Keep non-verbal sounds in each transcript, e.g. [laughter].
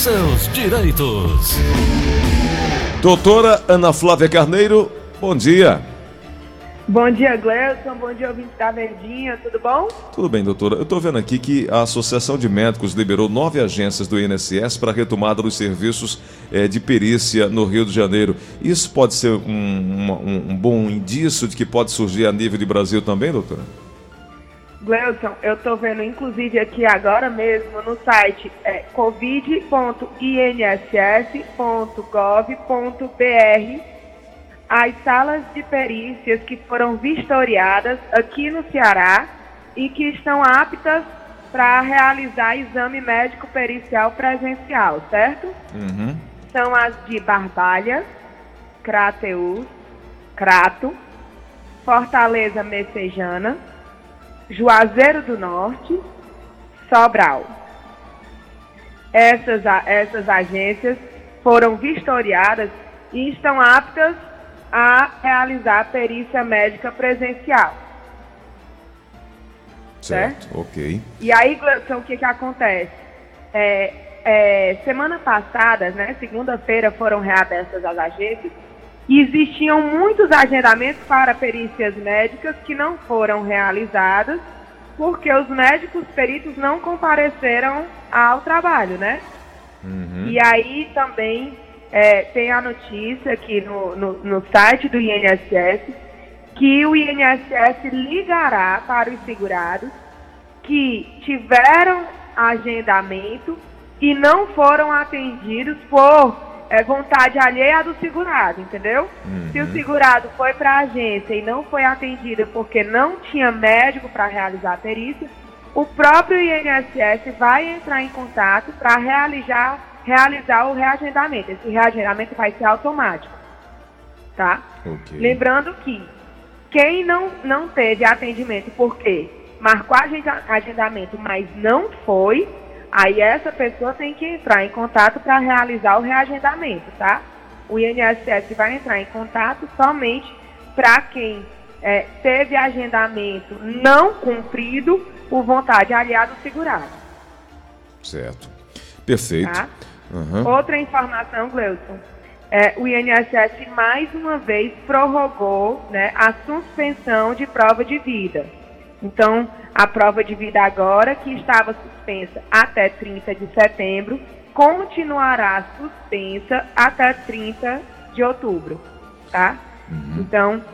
Seus direitos. Doutora Ana Flávia Carneiro, bom dia. Bom dia, Gleison. Bom dia, ouvinte da Verdinha. Tudo bom? Tudo bem, doutora. Eu estou vendo aqui que a Associação de Médicos liberou nove agências do INSS para a retomada dos serviços é, de perícia no Rio de Janeiro. Isso pode ser um, um, um bom indício de que pode surgir a nível de Brasil também, doutora? Gleuton, eu estou vendo inclusive aqui agora mesmo no site é, covid.inss.gov.br as salas de perícias que foram vistoriadas aqui no Ceará e que estão aptas para realizar exame médico pericial presencial, certo? Uhum. São as de Barbalha, Crateus, Crato, Fortaleza Messejana, Juazeiro do Norte, Sobral. Essas, essas agências foram vistoriadas e estão aptas a realizar perícia médica presencial. Certo, certo? ok. E aí, Gleison, o que, que acontece? É, é, semana passada, né, segunda-feira, foram reabertas as agências e existiam muitos agendamentos para perícias médicas que não foram realizadas porque os médicos peritos não compareceram ao trabalho, né? Uhum. E aí também é, tem a notícia aqui no, no, no site do INSS que o INSS ligará para os segurados que tiveram agendamento e não foram atendidos por é vontade alheia do segurado, entendeu? Uhum. Se o segurado foi para a agência e não foi atendido porque não tinha médico para realizar a perícia, o próprio INSS vai entrar em contato para realizar, realizar o reagendamento. Esse reagendamento vai ser automático, tá? Okay. Lembrando que quem não, não teve atendimento porque marcou agendamento, mas não foi, Aí essa pessoa tem que entrar em contato para realizar o reagendamento, tá? O INSS vai entrar em contato somente para quem é, teve agendamento não cumprido por vontade aliado segurado. Certo. Perfeito. Tá? Uhum. Outra informação, Gleuson. É, o INSS mais uma vez prorrogou né, a suspensão de prova de vida. Então, a prova de vida agora, que estava suspensa até 30 de setembro, continuará suspensa até 30 de outubro, tá? Uhum. Então,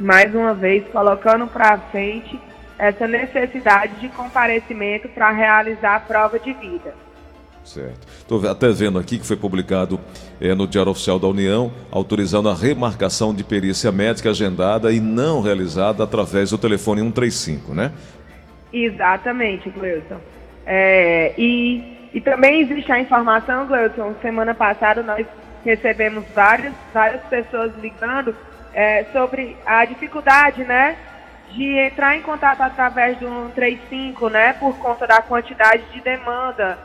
mais uma vez, colocando para frente essa necessidade de comparecimento para realizar a prova de vida. Certo. Estou até vendo aqui que foi publicado é, no Diário Oficial da União, autorizando a remarcação de perícia médica agendada e não realizada através do telefone 135, né? Exatamente, Gleuton. É, e, e também existe a informação, Gleuton, semana passada nós recebemos várias, várias pessoas ligando é, sobre a dificuldade, né, de entrar em contato através do 135, né, por conta da quantidade de demanda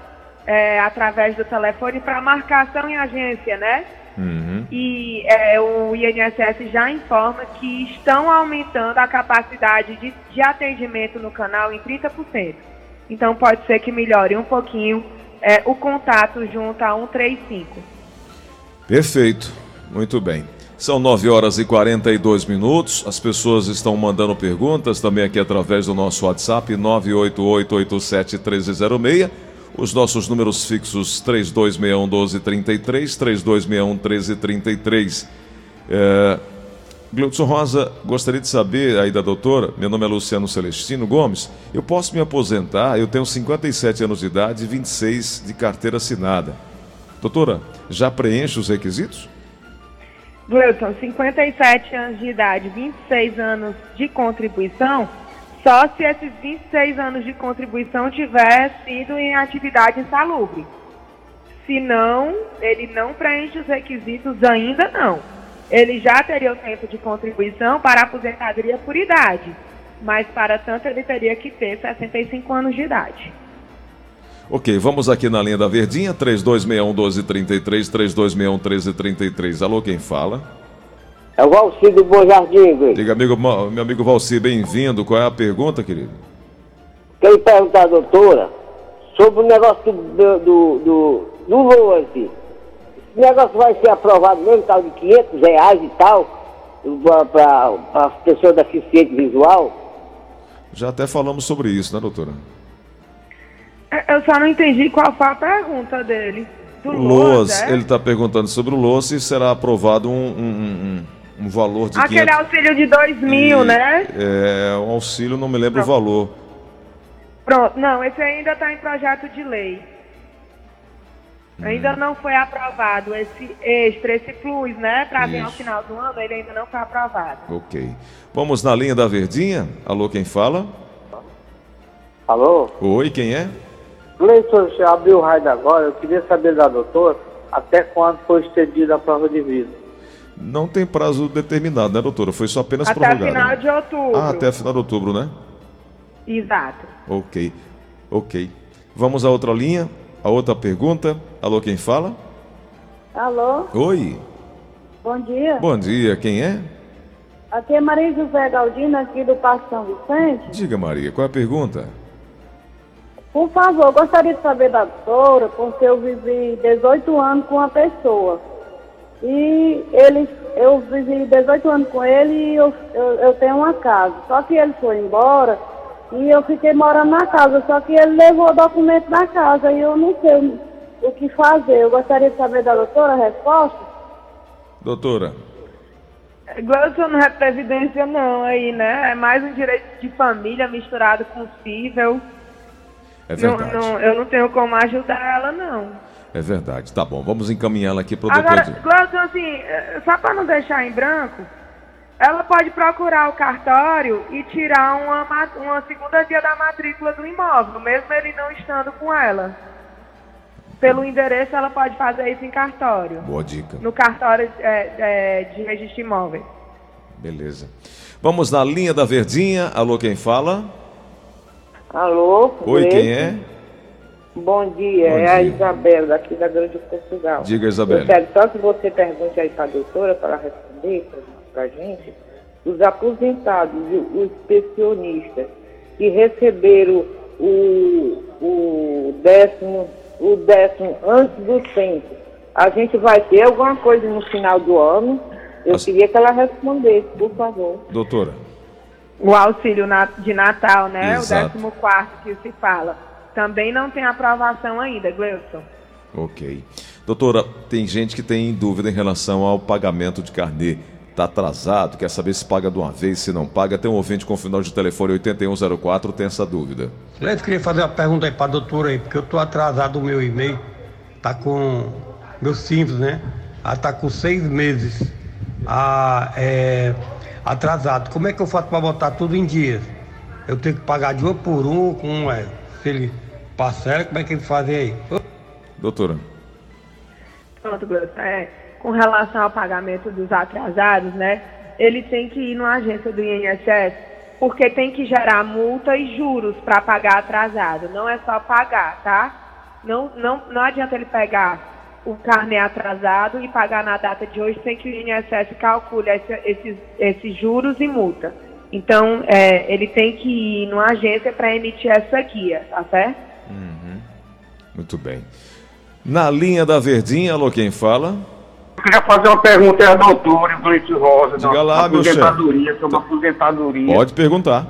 é, através do telefone para marcação em agência, né? Uhum. E é, o INSS já informa que estão aumentando a capacidade de, de atendimento no canal em 30%. Então pode ser que melhore um pouquinho é, o contato junto a 135. Perfeito, muito bem. São 9 horas e 42 minutos. As pessoas estão mandando perguntas também aqui através do nosso WhatsApp 988871306 os nossos números fixos 3261 1233, 3261 1333. É, Gleudson Rosa, gostaria de saber aí da doutora, meu nome é Luciano Celestino Gomes, eu posso me aposentar, eu tenho 57 anos de idade e 26 de carteira assinada. Doutora, já preenche os requisitos? Gleudson, 57 anos de idade, 26 anos de contribuição, só se esses 26 anos de contribuição tiver sido em atividade insalubre. Se não, ele não preenche os requisitos ainda não. Ele já teria o tempo de contribuição para aposentadoria por idade, mas para tanto ele teria que ter 65 anos de idade. Ok, vamos aqui na linha da Verdinha, 3261 1233, 3261 1333. Alô, quem fala? É o Valci do Bom Jardim. Diga, amigo, meu amigo Valci, bem-vindo. Qual é a pergunta, querido? Quero perguntar doutora sobre o negócio do, do, do no LOAS. Esse negócio vai ser aprovado mesmo, tal de 500 reais e tal, para as pessoas deficientes visual. Já até falamos sobre isso, né, doutora? É, Eu só não entendi qual foi a pergunta dele. Do LOAS, é? ele está perguntando sobre o LOAS se será aprovado um, um, um, um valor de Aquele 500... auxílio de 2 mil, E, né? É, um auxílio, não me lembro o Pronto. valor. Pronto, não, esse ainda está em projeto de lei. Ainda não foi aprovado esse extra, esse plus, né? Para vir ao final do ano, ele ainda não foi aprovado. Ok. Vamos na linha da Verdinha. Alô, quem fala? Alô? Oi, quem é? Cleiton, você abriu o raio agora. Eu queria saber da doutora até quando foi estendida a prova de vida. Não tem prazo determinado, né, doutora? Foi só apenas Até prorrogado. final né? de outubro. Ah, até final de outubro, né? Exato. Ok. Ok. Vamos à outra linha. A outra pergunta. Alô, quem fala? Alô, Oi. bom dia. Bom dia. Quem é? Aqui é Maria José Galdino, aqui do Parque São Vicente. Diga, Maria. Qual é a pergunta? Por favor, gostaria de saber da doutora, porque eu vivi 18 anos com uma pessoa. E ele, eu vivi 18 anos com ele e eu, eu, eu tenho uma casa. Só que ele foi embora e eu fiquei morando na casa. Só que ele levou o documento da casa e eu não sei o que fazer. Eu gostaria de saber da doutora a resposta. Doutora. Gleudson não é previdência não aí, né? É mais um direito de família misturado com cível. É Não, verdade. não, eu não tenho como ajudar ela, não. É verdade. Tá bom. Vamos encaminhá-la aqui para o Agora, doutor. Gleudson, assim, eh, só para não deixar em branco, ela pode procurar o cartório e tirar uma, ma- uma segunda via da matrícula do imóvel, mesmo ele não estando com ela. Pelo endereço, ela pode fazer isso em cartório. Boa dica. No cartório eh, eh, de registro imóvel. Beleza. Vamos na linha da Verdinha. Alô, quem fala? Alô? Oi, quem é? Bom dia, Bom é a dia. Isabela, daqui da Grande Portugal. Diga, Isabela. Eu quero só que você pergunte aí para a doutora, para ela responder para a gente, os aposentados, e os pensionistas que receberam o, o décimo, o décimo antes do tempo, a gente vai ter alguma coisa no final do ano? Eu As- queria que ela respondesse, por favor. Doutora. O auxílio de Natal, né? Exato. O 14 que se fala. Também não tem aprovação ainda, Gleudson. Ok. Doutora, tem gente que tem dúvida em relação ao pagamento de carnê. Está atrasado, quer saber se paga de uma vez, se não paga. Tem um ouvinte com final de telefone 8104, tem essa dúvida. Leite, queria fazer uma pergunta aí pra doutora aí, porque eu tô atrasado o meu e-mail. Tá com. Meu simples, né? Ah, tá com seis meses. Ah, é, atrasado. Como é que eu faço pra botar tudo em dias? Eu tenho que pagar de um por um, com é, se ele parcela, como é que ele fazem aí? Doutora. Pronto, Gleudson. É, com relação ao pagamento dos atrasados, né? Ele tem que ir numa agência do INSS, porque tem que gerar multa e juros para pagar atrasado. Não é só pagar, tá? Não, não, não adianta ele pegar o carnê atrasado e pagar na data de hoje sem que o INSS calcule esse- esses, esses juros e multa. Então, é, ele tem que ir numa agência para emitir essa guia, tá certo? Muito bem. Na linha da Verdinha, alô, quem fala? Eu queria fazer uma pergunta aí à doutora Gleice Rosa, Diga lá, meu aposentadoria, sobre a aposentadoria. Pode perguntar.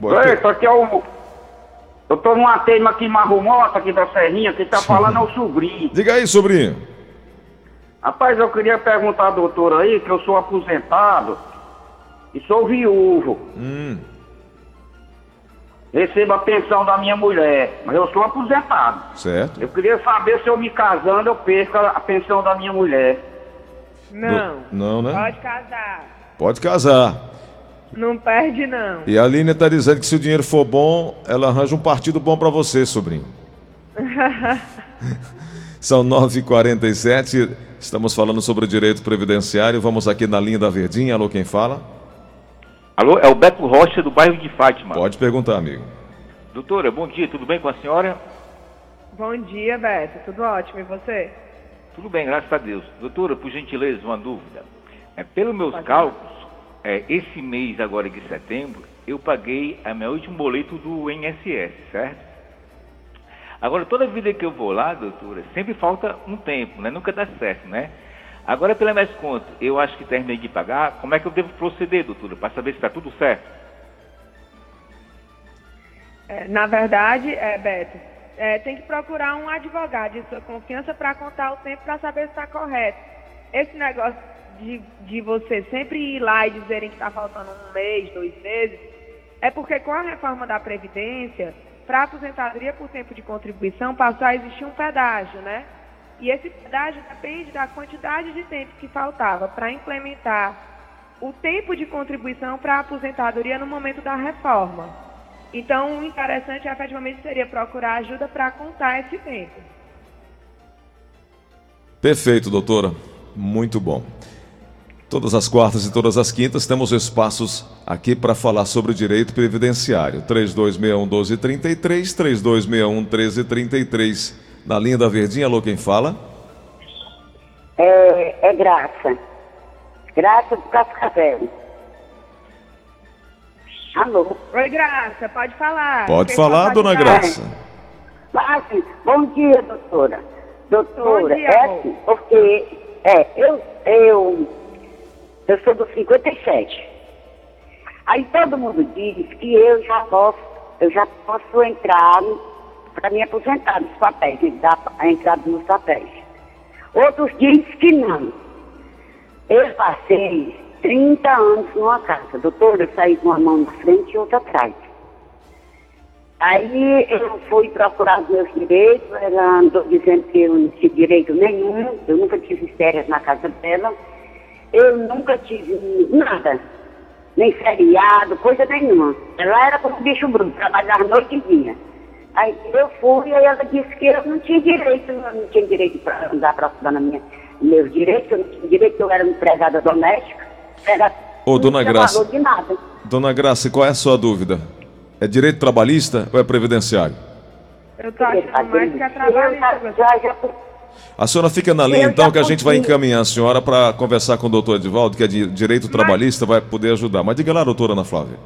Pode Gleice, aqui é o... Eu tô numa teima aqui em Marrumota, aqui da Serrinha, quem tá falando é o sobrinho. Diga aí, sobrinho. Rapaz, eu queria perguntar à doutora aí, que eu sou aposentado e sou viúvo. Hum, Recebo a pensão da minha mulher, mas eu sou aposentado. certo. Eu queria saber se eu me casando eu perco a pensão da minha mulher. Não. Do- não, né? Pode casar. Pode casar. Não perde, não. E a Aline está dizendo que se o dinheiro for bom, ela arranja um partido bom para você, sobrinho. [laughs] São 9h47, estamos falando sobre o direito previdenciário. Vamos aqui na linha da Verdinha. Alô, quem fala? Alô, é o Beto Rocha do bairro de Fátima. Pode perguntar, amigo. Doutora, bom dia, tudo bem com a senhora? Bom dia, Beto. Tudo ótimo. E você? Tudo bem, graças a Deus. Doutora, por gentileza, uma dúvida. É, pelos meus cálculos, é, esse mês agora de setembro, eu paguei a meu último boleto do INSS, certo? Agora, toda vida que eu vou lá, doutora, sempre falta um tempo, né? Nunca dá certo, né? Agora, pelo mais conto, eu acho que terminei de pagar, como é que eu devo proceder, doutora, para saber se está tudo certo? É, na verdade, é, Beto, é, tem que procurar um advogado de sua confiança para contar o tempo para saber se está correto. Esse negócio de, de você sempre ir lá e dizerem que está faltando um mês, dois meses, é porque com a reforma da Previdência, para aposentadoria por tempo de contribuição, passou a existir um pedágio, né? E esse pedágio depende da quantidade de tempo que faltava para implementar o tempo de contribuição para a aposentadoria no momento da reforma. Então, o interessante efetivamente seria procurar ajuda para contar esse tempo. Perfeito, doutora. Muito bom. Todas as quartas e todas as quintas temos espaços aqui para falar sobre direito previdenciário. 3261-1233, 3261-1333. Na linha da Verdinha, alô, quem fala? É, é Graça. Graça do Cascavel. Alô? Oi, Graça, pode falar. Pode Quem falar, pode dona falar? Graça. Ah, sim. Bom dia, doutora. Doutora, Bom dia, é assim, porque é, eu, eu, eu sou do 57. Aí todo mundo diz que eu já posso, eu já posso entrar para me aposentar nos papéis, me dar a entrada nos papéis. Outros dizem que não. Eu passei 30 anos numa casa. Doutora, eu saí com uma mão na frente e outra atrás. Aí eu fui procurar os meus direitos, ela andou dizendo que eu não tinha direito nenhum, eu nunca tive férias na casa dela, eu nunca tive nada, nem feriado, coisa nenhuma. Ela era como bicho bruto, trabalhava noite e dia. Aí eu fui e ela disse que eu não tinha direito, eu não tinha direito para andar procurando a minha, meus direitos, eu não tinha direito, eu era empregada doméstica. Era, Ô, dona Graça. valor de nada. Dona Graça, qual é a sua dúvida? É direito trabalhista ou é previdenciário? Eu tô achando mais que é trabalhista. Já, já, A senhora fica na linha Eu então que a gente vai encaminhar a senhora para conversar com o doutor Edivaldo, que é de direito trabalhista, vai poder ajudar. Mas diga lá, doutora Ana Flávia.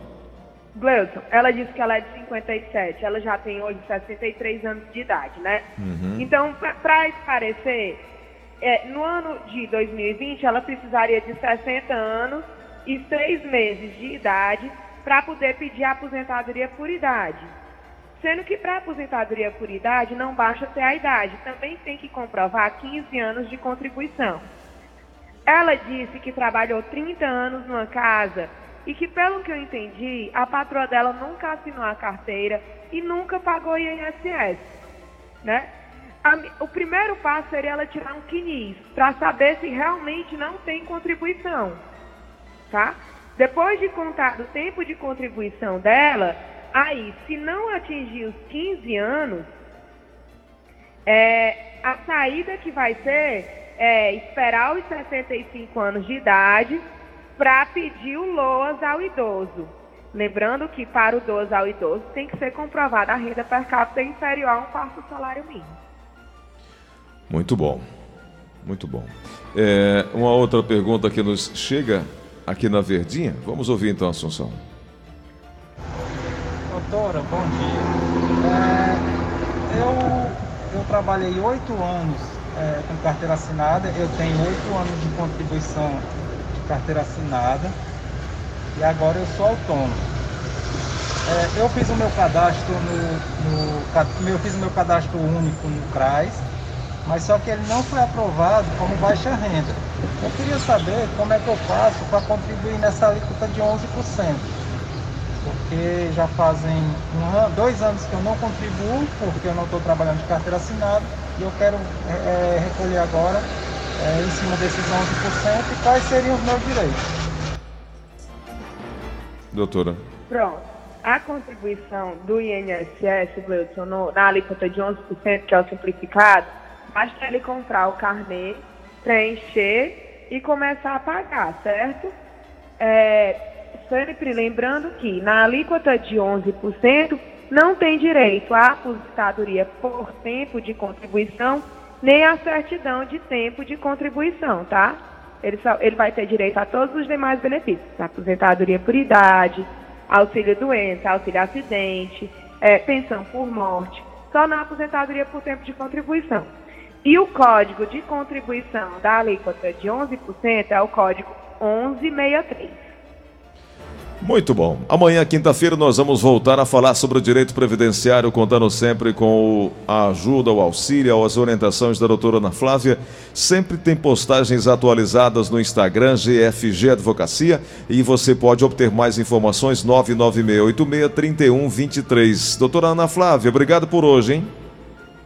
Gleuton, ela disse que ela é de 57, ela já tem hoje 63 anos de idade, né? Então, para esclarecer, é, no ano de 2020, ela precisaria de 60 anos e 6 meses de idade para poder pedir a aposentadoria por idade. Sendo que para aposentadoria por idade não basta ter a idade, também tem que comprovar 15 anos de contribuição. Ela disse que trabalhou 30 anos numa casa e que, pelo que eu entendi, a patroa dela nunca assinou a carteira e nunca pagou INSS, né? A o primeiro passo seria ela tirar um quinis para saber se realmente não tem contribuição, tá? Depois de contar o tempo de contribuição dela, aí, se não atingir os 15 anos, é, a saída que vai ser é esperar os 65 anos de idade para pedir o LOAS ao idoso. Lembrando que para o 12 ao idoso tem que ser comprovada a renda per capita inferior a um quarto do salário mínimo. Muito bom. Muito bom. É, uma outra pergunta que nos chega aqui na Verdinha. Vamos ouvir então, Assunção. Doutora, bom dia. É, eu, eu trabalhei oito anos é, com carteira assinada, eu tenho oito anos de contribuição carteira assinada e agora eu sou autônomo. É, eu fiz o meu cadastro no, no eu fiz o meu cadastro único no CRAS, mas só que ele não foi aprovado como baixa renda. Eu queria saber como é que eu faço para contribuir nessa alíquota de 11% porque já fazem um dois anos que eu não contribuo, porque eu não estou trabalhando de carteira assinada, e eu quero é, recolher agora é, em cima desses 11% e quais seriam os meus direitos. Doutora. Pronto. A contribuição do INSS, Gleudson, na alíquota de 11%, que é o simplificado, basta ele comprar o carnê, preencher e começar a pagar, certo? É, sempre lembrando que na alíquota de 11% não tem direito à aposentadoria por tempo de contribuição, nem à certidão de tempo de contribuição, tá? Ele, só, ele vai ter direito a todos os demais benefícios, aposentadoria por idade, auxílio doença, auxílio acidente, eh, pensão por morte. só na aposentadoria por tempo de contribuição. E o código de contribuição da alíquota de 11% é o código 1163. Muito bom. Amanhã, quinta-feira, nós vamos voltar a falar sobre o direito previdenciário, contando sempre com a ajuda, o auxílio, as orientações da doutora Ana Flávia. Sempre tem postagens atualizadas no Instagram, GFG Advocacia, e você pode obter mais informações 996863123. Doutora Ana Flávia, obrigado por hoje, hein?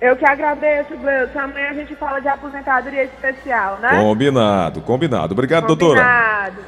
Eu que agradeço, Gleudson. Amanhã a gente fala de aposentadoria especial, né? Combinado, combinado. Obrigado, doutora. Combinado.